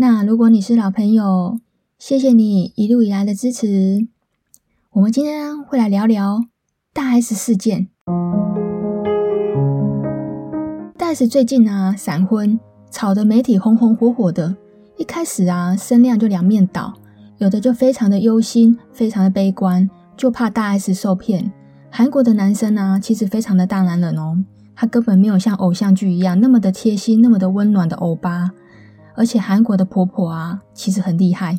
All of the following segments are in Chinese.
那如果你是老朋友，谢谢你一路以来的支持。我们今天会来聊聊大 S 事件。大 S 最近啊闪婚，炒得媒体红红火火的。一开始啊声量就两面倒，有的就非常的忧心，非常的悲观，就怕大 S 受骗。韩国的男生啊其实非常的大男人哦，他根本没有像偶像剧一样那么的贴心，那么的温暖的欧巴。而且韩国的婆婆啊，其实很厉害，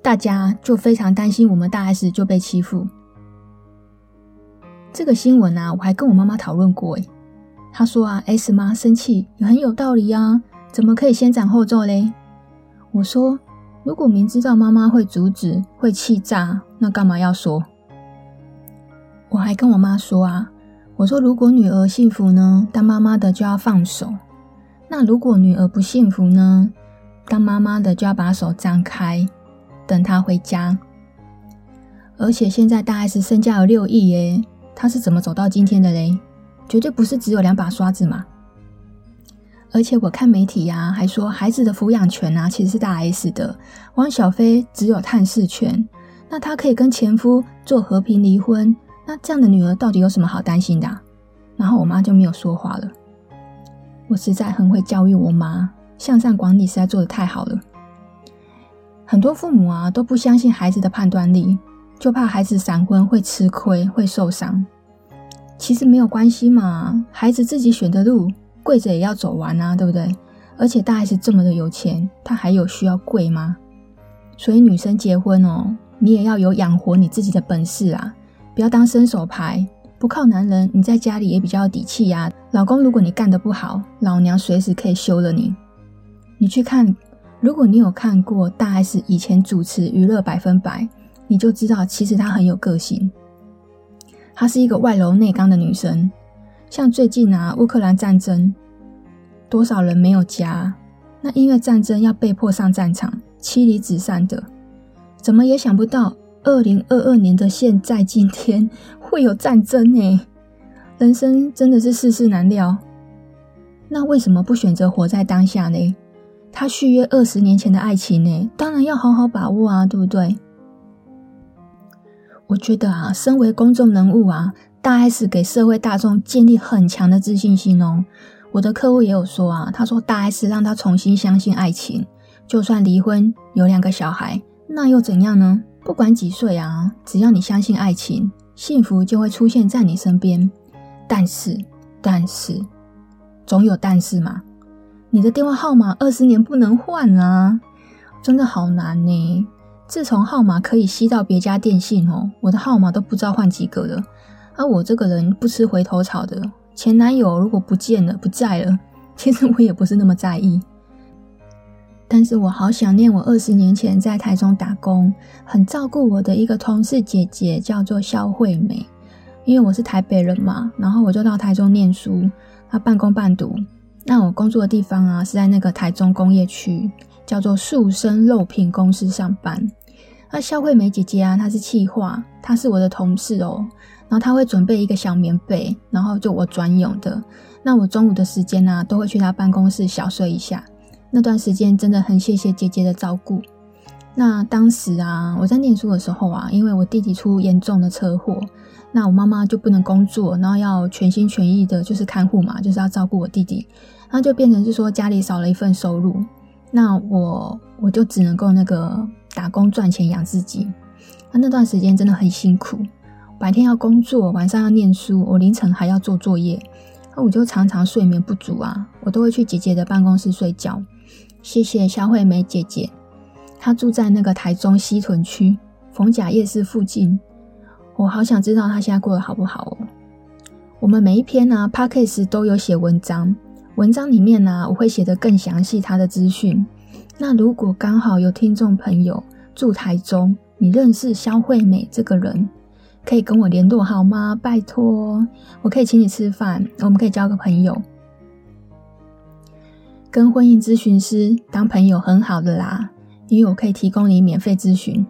大家就非常担心我们大 S 就被欺负。这个新闻啊，我还跟我妈妈讨论过，诶，她说啊，S 妈生气也很有道理啊，怎么可以先斩后奏嘞？我说，如果明知道妈妈会阻止，会气炸，那干嘛要说？我还跟我妈说啊，我说如果女儿幸福呢，当妈妈的就要放手。那如果女儿不幸福呢？当妈妈的就要把手张开，等她回家。而且现在大 S 身价有六亿耶，她是怎么走到今天的嘞？绝对不是只有两把刷子嘛！而且我看媒体呀、啊，还说孩子的抚养权啊，其实是大 S 的，汪小菲只有探视权。那她可以跟前夫做和平离婚，那这样的女儿到底有什么好担心的、然后我妈就没有说话了。我实在很会教育我妈，向上管理实在做得太好了。很多父母啊都不相信孩子的判断力，就怕孩子闪婚会吃亏、会受伤。其实没有关系嘛，孩子自己选的路，跪着也要走完啊，对不对？而且大 S 这么的有钱，他还有需要跪吗？所以女生结婚哦，你也要有养活你自己的本事啊，不要当伸手牌。不靠男人，你在家里也比较有底气呀。老公，如果你干得不好，老娘随时可以休了你。你去看，如果你有看过大 S 以前主持娱乐百分百，你就知道其实她很有个性。她是一个外柔内刚的女生。像最近啊，乌克兰战争，多少人没有家？那因为战争要被迫上战场，妻离子散的，怎么也想不到，二零二二年的现在今天。会有战争呢，人生真的是世事难料。那为什么不选择活在当下呢？他续约二十年前的爱情呢，当然要好好把握啊，对不对？我觉得啊，身为公众人物啊，大 S 给社会大众建立很强的自信心哦。我的客户也有说啊，他说大 S 让他重新相信爱情，就算离婚有两个小孩，那又怎样呢？不管几岁啊，只要你相信爱情。幸福就会出现在你身边，但是，但是，总有但是嘛。你的电话号码二十年不能换啊，真的好难呢。自从号码可以吸到别家电信哦，我的号码都不知道换几个了。而我这个人不吃回头草的，前男友如果不见了不在了，其实我也不是那么在意。但是我好想念我二十年前在台中打工，很照顾我的一个同事姐姐，叫做肖惠美。因为我是台北人嘛，然后我就到台中念书，她半工半读。那我工作的地方啊，是在那个台中工业区，叫做树生肉品公司上班。那肖惠美姐姐啊，她是企划，她是我的同事哦。然后她会准备一个小棉被，然后就我专用的。那我中午的时间啊，都会去她办公室小睡一下。那段时间真的很谢谢姐姐的照顾。那当时啊，我在念书的时候啊，因为我弟弟出严重的车祸，那我妈妈就不能工作，然后要全心全意的，就是看护嘛，就是要照顾我弟弟，那就变成是说家里少了一份收入，那我我就只能够那个打工赚钱养自己。那那段时间真的很辛苦，白天要工作，晚上要念书，我凌晨还要做作业，那我就常常睡眠不足啊，我都会去姐姐的办公室睡觉。谢谢肖惠美姐姐，她住在那个台中西屯区逢甲夜市附近。我好想知道她现在过得好不好哦。我们每一篇呢、啊、Podcast 都有写文章，文章里面呢、我会写得更详细她的资讯。那如果刚好有听众朋友住台中，你认识肖惠美这个人，可以跟我联络好吗？拜托，我可以请你吃饭，我们可以交个朋友。跟婚姻咨询师当朋友很好的啦，因为我可以提供你免费咨询。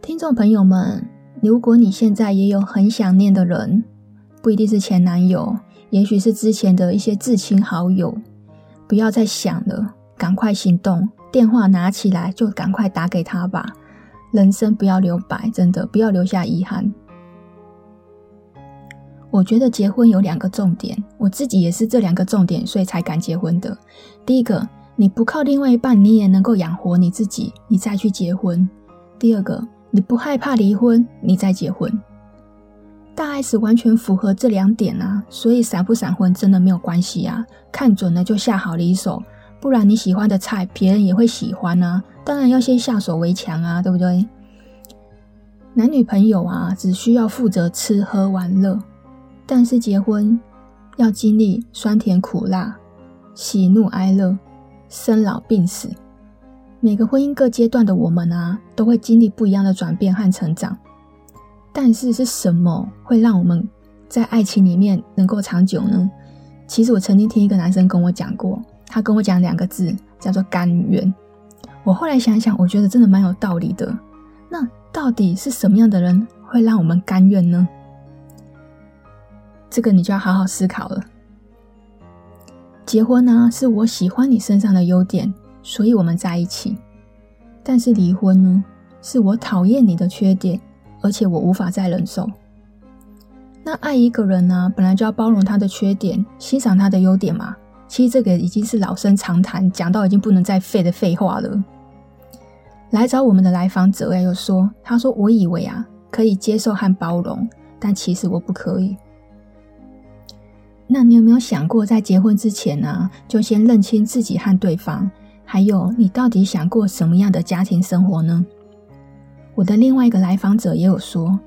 听众朋友们，如果你现在也有很想念的人，不一定是前男友，也许是之前的一些至亲好友，不要再想了。赶快行动，电话拿起来就赶快打给他吧。人生不要留白，真的不要留下遗憾。我觉得结婚有两个重点，我自己也是这两个重点，所以才敢结婚的。第一个，你不靠另外一半，你也能够养活你自己，你再去结婚。第二个，你不害怕离婚，你再结婚。大 S 完全符合这两点啊，所以闪不闪婚真的没有关系啊，看准了就下好离手。不然你喜欢的菜，别人也会喜欢啊。当然要先下手为强啊，对不对？男女朋友啊，只需要负责吃喝玩乐，但是结婚要经历酸甜苦辣、喜怒哀乐、生老病死。每个婚姻各阶段的我们啊，都会经历不一样的转变和成长。但是是什么会让我们在爱情里面能够长久呢？其实我曾经听一个男生跟我讲过。他跟我讲两个字，叫做甘愿。我后来想想，我觉得真的蛮有道理的。那到底是什么样的人会让我们甘愿呢？这个你就要好好思考了。结婚呢，是我喜欢你身上的优点，所以我们在一起。但是离婚呢，是我讨厌你的缺点，而且我无法再忍受。那爱一个人呢，本来就要包容他的缺点，欣赏他的优点嘛。其实这个已经是老生常谈，讲到已经不能再废的废话了。来找我们的来访者呀又说：“他说我以为啊可以接受和包容，但其实我不可以。”那你有没有想过，在结婚之前呢、就先认清自己和对方，还有你到底想过什么样的家庭生活呢？我的另外一个来访者也有说：“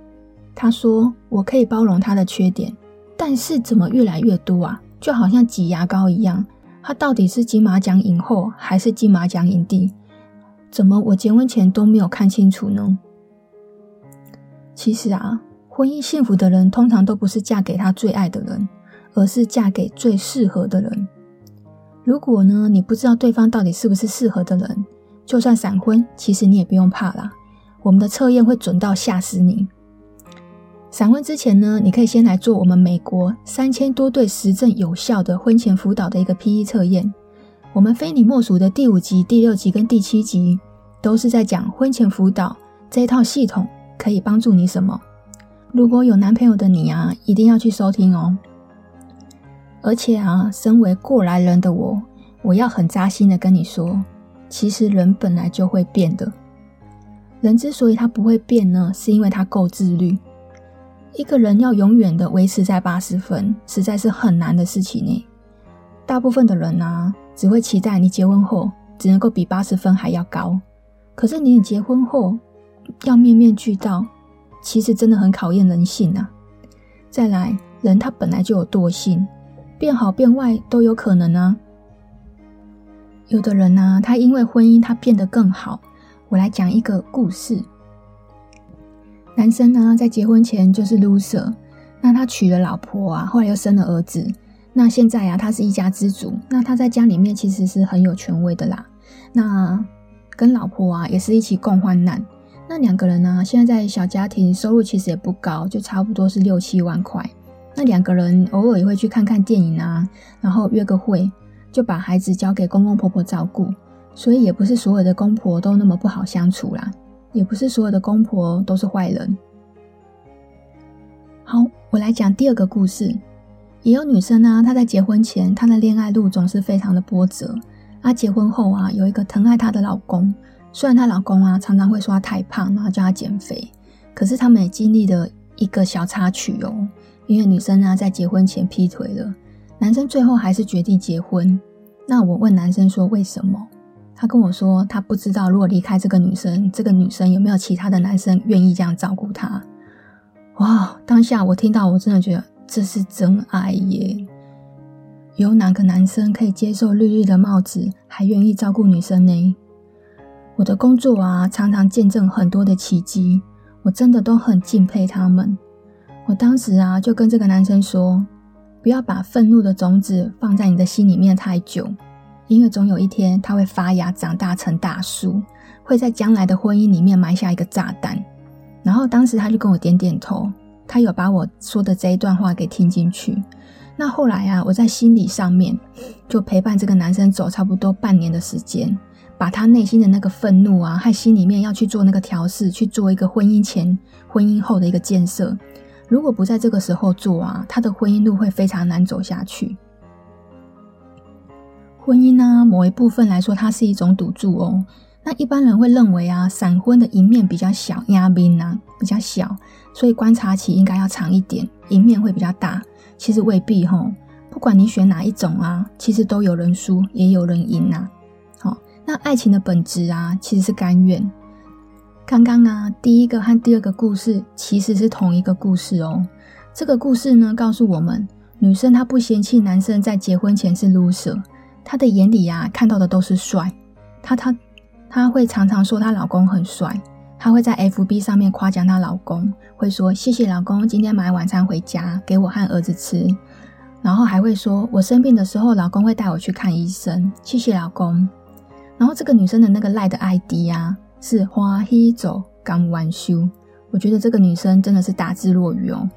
他说我可以包容他的缺点，但是怎么越来越多啊？”就好像挤牙膏一样，他到底是金马奖影后还是金马奖影帝？怎么我结婚前都没有看清楚呢？其实啊，婚姻幸福的人通常都不是嫁给他最爱的人，而是嫁给最适合的人。如果呢，你不知道对方到底是不是适合的人，就算闪婚，其实你也不用怕啦。我们的测验会准到吓死你。闪婚之前呢，你可以先来做我们美国三千多对实证有效的婚前辅导的一个 PE 测验。我们非你莫属的第五集、第六集跟第七集都是在讲婚前辅导这一套系统可以帮助你什么。如果有男朋友的你啊，一定要去收听哦。而且啊，身为过来人的我，我要很扎心的跟你说，其实人本来就会变的。人之所以他不会变呢，是因为他够自律。一个人要永远的维持在八十分，实在是很难的事情呢。大部分的人呢、啊，只会期待你结婚后只能够比八十分还要高。可是你结婚后要面面俱到，其实真的很考验人性啊。再来，人他本来就有惰性，变好变坏都有可能啊。有的人呢、他因为婚姻他变得更好。我来讲一个故事。男生呢，在结婚前就是 loser，那他娶了老婆啊，后来又生了儿子，那现在啊，他是一家之主，那他在家里面其实是很有权威的啦。那跟老婆啊，也是一起共患难。那两个人呢，现在在小家庭，收入其实也不高，就差不多是六七万块。那两个人偶尔也会去看看电影啊，然后约个会，就把孩子交给公公婆婆照顾，所以也不是所有的公婆都那么不好相处啦。也不是所有的公婆都是坏人。好，我来讲第二个故事。也有女生呢，她在结婚前，她的恋爱路总是非常的波折。她结婚后啊，有一个疼爱她的老公，虽然她老公啊常常会说她太胖，然后叫她减肥，可是他们也经历了一个小插曲哦。因为女生呢在结婚前劈腿了，男生最后还是决定结婚。那我问男生说为什么？他跟我说，他不知道如果离开这个女生，这个女生有没有其他的男生愿意这样照顾他。哇！当下我听到，我真的觉得这是真爱耶。有哪个男生可以接受绿绿的帽子，还愿意照顾女生呢？我的工作啊，常常见证很多的奇迹，我真的都很敬佩他们。我当时啊，就跟这个男生说，不要把愤怒的种子放在你的心里面太久，因为总有一天它会发芽，长大成大树，会在将来的婚姻里面埋下一个炸弹。然后当时他就跟我点点头，他有把我说的这一段话给听进去。那后来啊，我在心理上面就陪伴这个男生走差不多半年的时间，把他内心的那个愤怒啊，和心里面要去做那个调试，去做一个婚姻前、婚姻后的一个建设。如果不在这个时候做啊，他的婚姻路会非常难走下去。婚姻呢，某一部分来说，它是一种赌注哦。那一般人会认为啊，闪婚的赢面比较小，压兵啊比较小，所以观察期应该要长一点，赢面会比较大。其实未必吼，不管你选哪一种啊，其实都有人输，也有人赢呐。好，那爱情的本质啊，其实是甘愿。刚刚啊，第一个和第二个故事其实是同一个故事哦。这个故事呢，告诉我们，女生她不嫌弃男生在结婚前是 loser，她的眼里啊看到的都是帅。她她她会常常说她老公很帅。她会在 FB 上面夸奖她老公，会说谢谢老公今天买晚餐回家给我和儿子吃，然后还会说我生病的时候，老公会带我去看医生，谢谢老公。然后这个女生的那个赖的 ID 啊，是花希走刚完休，我觉得这个女生真的是大智若愚哦。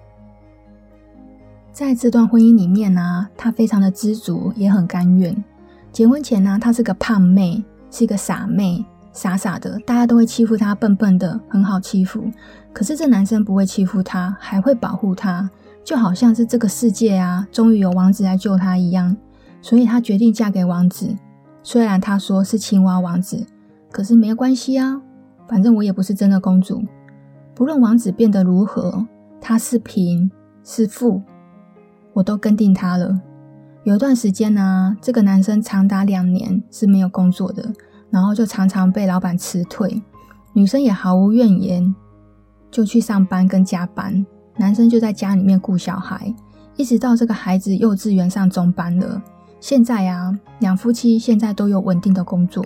在这段婚姻里面呢、她非常的知足，也很甘愿。结婚前呢、她是个胖妹，是一个傻妹。傻傻的，大家都会欺负她，笨笨的，很好欺负。可是这男生不会欺负她，还会保护她，就好像是这个世界啊，终于有王子来救她一样。所以她决定嫁给王子。虽然他说是青蛙王子，可是没有关系啊，反正我也不是真的公主。不论王子变得如何，他是贫是富，我都跟定他了。有一段时间呢、啊，这个男生长达两年是没有工作的。然后就常常被老板辞退，女生也毫无怨言，就去上班跟加班，男生就在家里面顾小孩，一直到这个孩子幼稚园上中班了。现在啊，两夫妻现在都有稳定的工作，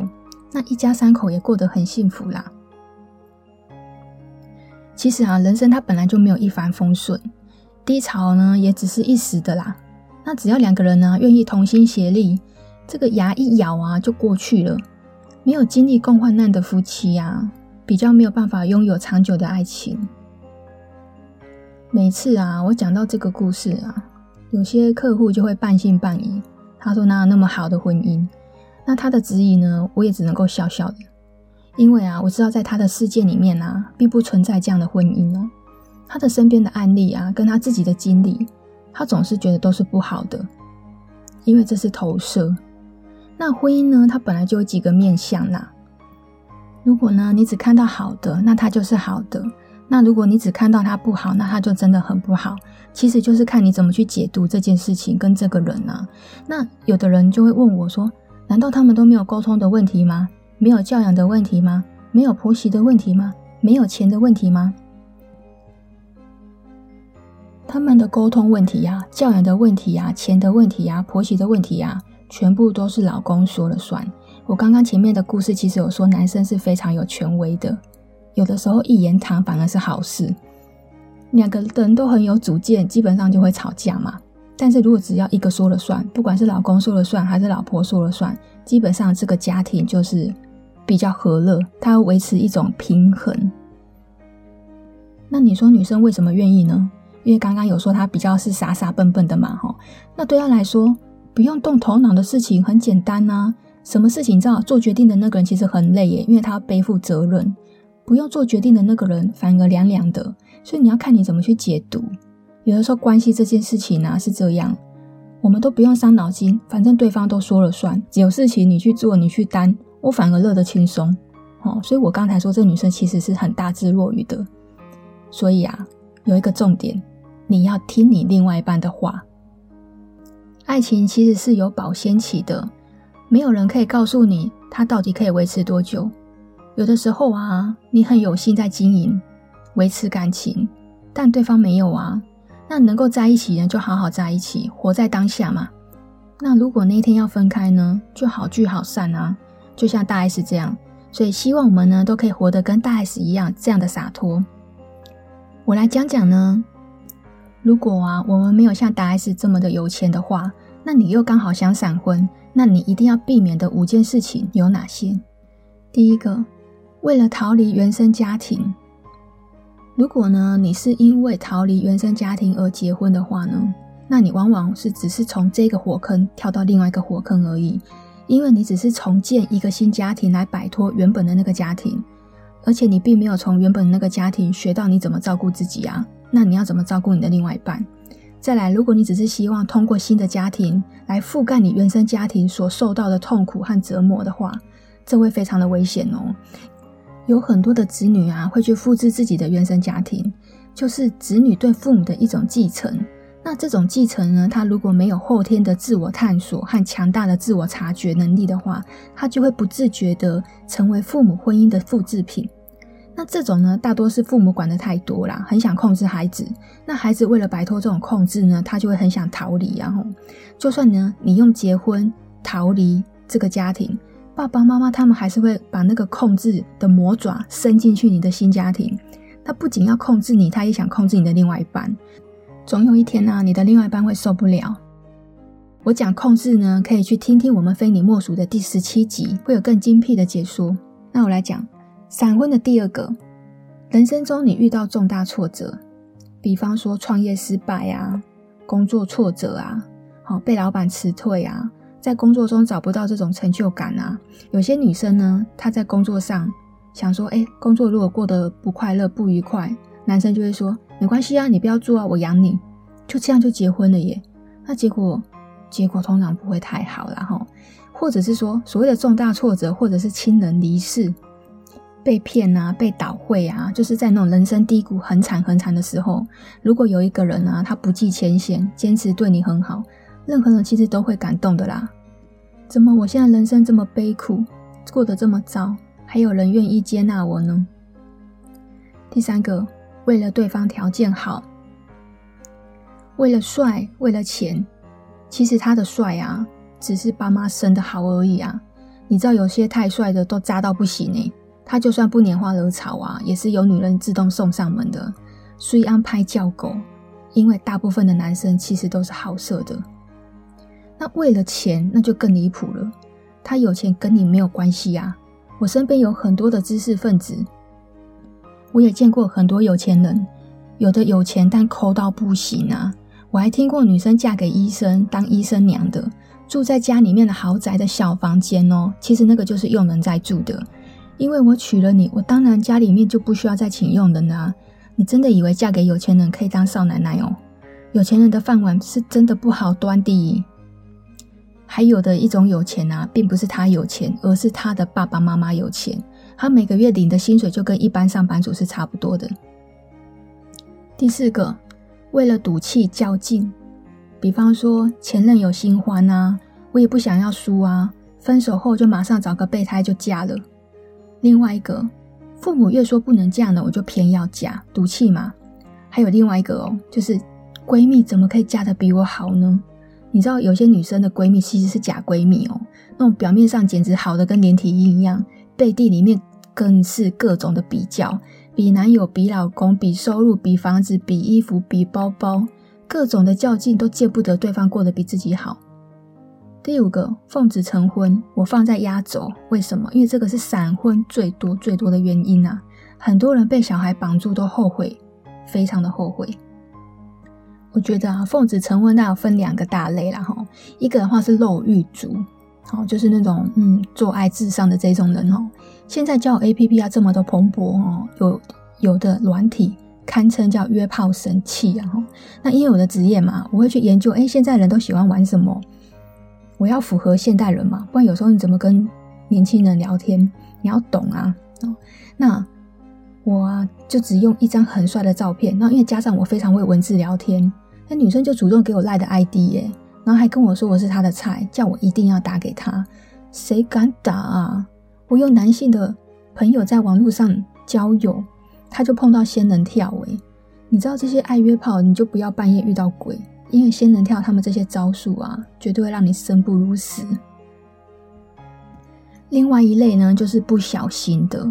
那一家三口也过得很幸福啦。其实啊，人生它本来就没有一帆风顺，低潮呢也只是一时的啦。那只要两个人呢愿意同心协力，这个牙一咬啊就过去了。没有经历共患难的夫妻啊，比较没有办法拥有长久的爱情。每次啊，我讲到这个故事啊，有些客户就会半信半疑。他说：“哪有那么好的婚姻？”那他的质疑呢，我也只能够笑笑的，因为啊，我知道在他的世界里面啊，并不存在这样的婚姻哦。他的身边的案例啊，跟他自己的经历，他总是觉得都是不好的，因为这是投射。那婚姻呢？它本来就有几个面向啦。如果呢，你只看到好的，那它就是好的；那如果你只看到它不好，那它就真的很不好。其实就是看你怎么去解读这件事情跟这个人啊。那有的人就会问我说：“难道他们都没有沟通的问题吗？没有教养的问题吗？没有婆媳的问题吗？没有钱的问题吗？”他们的沟通问题呀、教养的问题呀、钱的问题呀、婆媳的问题呀。全部都是老公说了算。我刚刚前面的故事其实有说，男生是非常有权威的，有的时候一言堂反而是好事。两个人都很有主见，基本上就会吵架嘛。但是如果只要一个说了算，不管是老公说了算还是老婆说了算，基本上这个家庭就是比较和乐，它维持一种平衡。那你说女生为什么愿意呢？因为刚刚有说她比较是傻傻笨笨的嘛，吼。那对她来说。不用动头脑的事情很简单呐、什么事情你知道做决定的那个人其实很累耶，因为他背负责任。不用做决定的那个人反而凉凉的，所以你要看你怎么去解读。有的时候关系这件事情啊是这样，我们都不用伤脑筋，反正对方都说了算，有事情你去做，你去担，我反而乐得轻松。哦，所以我刚才说这女生其实是很大智若愚的。所以啊，有一个重点，你要听你另外一半的话。爱情其实是有保鲜期的，没有人可以告诉你它到底可以维持多久。有的时候啊，你很有心在经营、维持感情，但对方没有啊。那能够在一起呢就好好在一起，活在当下嘛。那如果那一天要分开呢，就好聚好散啊，就像大 S 这样。所以希望我们呢都可以活得跟大 S 一样这样的洒脱。我来讲讲呢，如果啊我们没有像大 S 这么的有钱的话，那你又刚好想闪婚，那你一定要避免的五件事情有哪些？第一个，为了逃离原生家庭。如果呢，你是因为逃离原生家庭而结婚的话呢，那你往往是只是从这个火坑跳到另外一个火坑而已，因为你只是重建一个新家庭来摆脱原本的那个家庭，而且你并没有从原本的那个家庭学到你怎么照顾自己啊，那你要怎么照顾你的另外一半？再来，如果你只是希望通过新的家庭来覆盖你原生家庭所受到的痛苦和折磨的话，这会非常的危险哦。有很多的子女啊，会去复制自己的原生家庭，就是子女对父母的一种继承。那这种继承呢，他如果没有后天的自我探索和强大的自我察觉能力的话，他就会不自觉地成为父母婚姻的复制品。那这种呢，大多是父母管得太多啦，很想控制孩子。那孩子为了摆脱这种控制呢，他就会很想逃离。然后，就算呢，你用结婚逃离这个家庭。爸爸妈妈他们还是会把那个控制的魔爪伸进去你的新家庭。他不仅要控制你，他也想控制你的另外一半。总有一天呢、啊，你的另外一半会受不了。我讲控制呢，可以去听听我们非你莫属的第十七集，会有更精辟的解说。那我来讲闪婚的第二个，人生中你遇到重大挫折，比方说创业失败啊，工作挫折啊，好被老板辞退啊。在工作中找不到这种成就感啊，有些女生呢，她在工作上想说，哎，工作如果过得不快乐、不愉快，男生就会说，没关系啊，你不要做啊，我养你，就这样就结婚了耶。那结果，结果通常不会太好啦齁，或者是说，所谓的重大挫折，或者是亲人离世、被骗啊、被倒会啊，就是在那种人生低谷很惨很惨的时候，如果有一个人啊，他不计前嫌，坚持对你很好。任何人其实都会感动的啦。怎么我现在人生这么悲苦，过得这么糟，还有人愿意接纳我呢？第三个，为了对方条件好，为了帅，为了钱，其实他的帅啊，只是爸妈生的好而已啊。你知道有些太帅的都渣到不行呢，他就算不拈花惹草啊，也是有女人自动送上门的。所以安排叫狗，因为大部分的男生其实都是好色的。那为了钱，那就更离谱了。他有钱跟你没有关系呀。我身边有很多的知识分子，我也见过很多有钱人，有的有钱但抠到不行啊。我还听过女生嫁给医生当医生娘的，住在家里面的豪宅的小房间哦。其实那个就是佣人在住的。因为我娶了你，我当然家里面就不需要再请佣人啦。你真的以为嫁给有钱人可以当少奶奶哦？有钱人的饭碗是真的不好端的。还有的一种有钱啊，并不是他有钱，而是他的爸爸妈妈有钱。他每个月领的薪水就跟一般上班族是差不多的。第四个，为了赌气较劲，比方说前任有新欢啊，我也不想要输啊，分手后就马上找个备胎就嫁了。另外一个，父母越说不能嫁呢，我就偏要嫁，赌气嘛。还有另外一个哦，就是闺蜜怎么可以嫁得比我好呢？你知道有些女生的闺蜜其实是假闺蜜哦，那种表面上简直好的跟连体婴一样，背地里面更是各种的比较，比男友、比老公、比收入、比房子、比衣服、比包包，各种的较劲都见不得对方过得比自己好。第五个，奉子成婚，我放在压轴，为什么？因为这个是闪婚最多最多的原因啊，很多人被小孩绑住都后悔，非常的后悔。我觉得啊，奉子成婚，那要分两个大类啦。哈。一个的话是肉欲族，好，就是那种嗯做爱至上的这种人哦。现在交友 APP 啊这么的蓬勃哦，有有的软体堪称叫约炮神器啊。那因为我的职业嘛，我会去研究，哎，现在人都喜欢玩什么？我要符合现代人嘛，不然有时候你怎么跟年轻人聊天？你要懂啊。那我啊就只用一张很帅的照片，那因为加上我非常会文字聊天。那女生就主动给我赖的 ID 耶，然后还跟我说我是她的菜，叫我一定要打给她。谁敢打啊？我用男性的朋友在网络上交友，他就碰到仙人跳诶。你知道这些爱约炮，你就不要半夜遇到鬼，因为仙人跳他们这些招数啊，绝对会让你生不如死。另外一类呢，就是不小心的。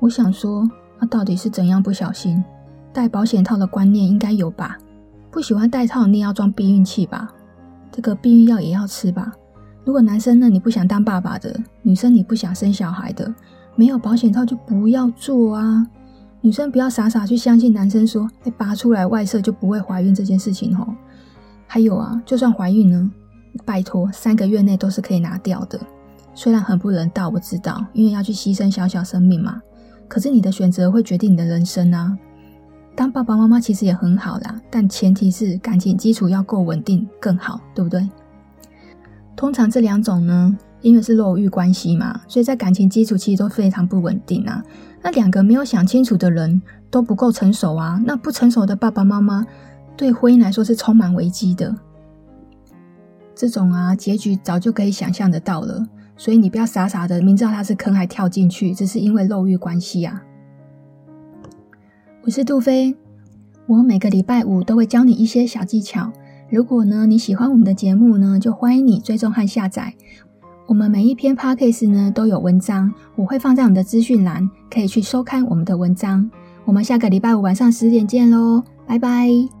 我想说，那到底是怎样不小心？戴保险套的观念应该有吧？不喜欢戴套，你也要装避孕器吧？这个避孕药也要吃吧？如果男生呢，你不想当爸爸的；女生你不想生小孩的，没有保险套就不要做啊！女生不要傻傻去相信男生说，哎，拔出来外射就不会怀孕这件事情吼。还有啊，就算怀孕呢，拜托，三个月内都是可以拿掉的。虽然很不人道，我知道，因为要去牺牲小小生命嘛。可是你的选择会决定你的人生啊。当爸爸妈妈其实也很好啦，但前提是感情基础要够稳定更好，对不对？通常这两种呢，因为是肉欲关系嘛，所以在感情基础其实都非常不稳定啊。那两个没有想清楚的人都不够成熟啊。那不成熟的爸爸妈妈对婚姻来说是充满危机的。这种啊，结局早就可以想象得到了。所以你不要傻傻的，明知道他是坑还跳进去，只是因为肉欲关系啊。我是杜飞，我每个礼拜五都会教你一些小技巧。如果呢你喜欢我们的节目呢，就欢迎你追踪和下载。我们每一篇 podcast 呢都有文章，我会放在我们的资讯栏，可以去收看我们的文章。我们下个礼拜五晚上十点见喽，拜拜。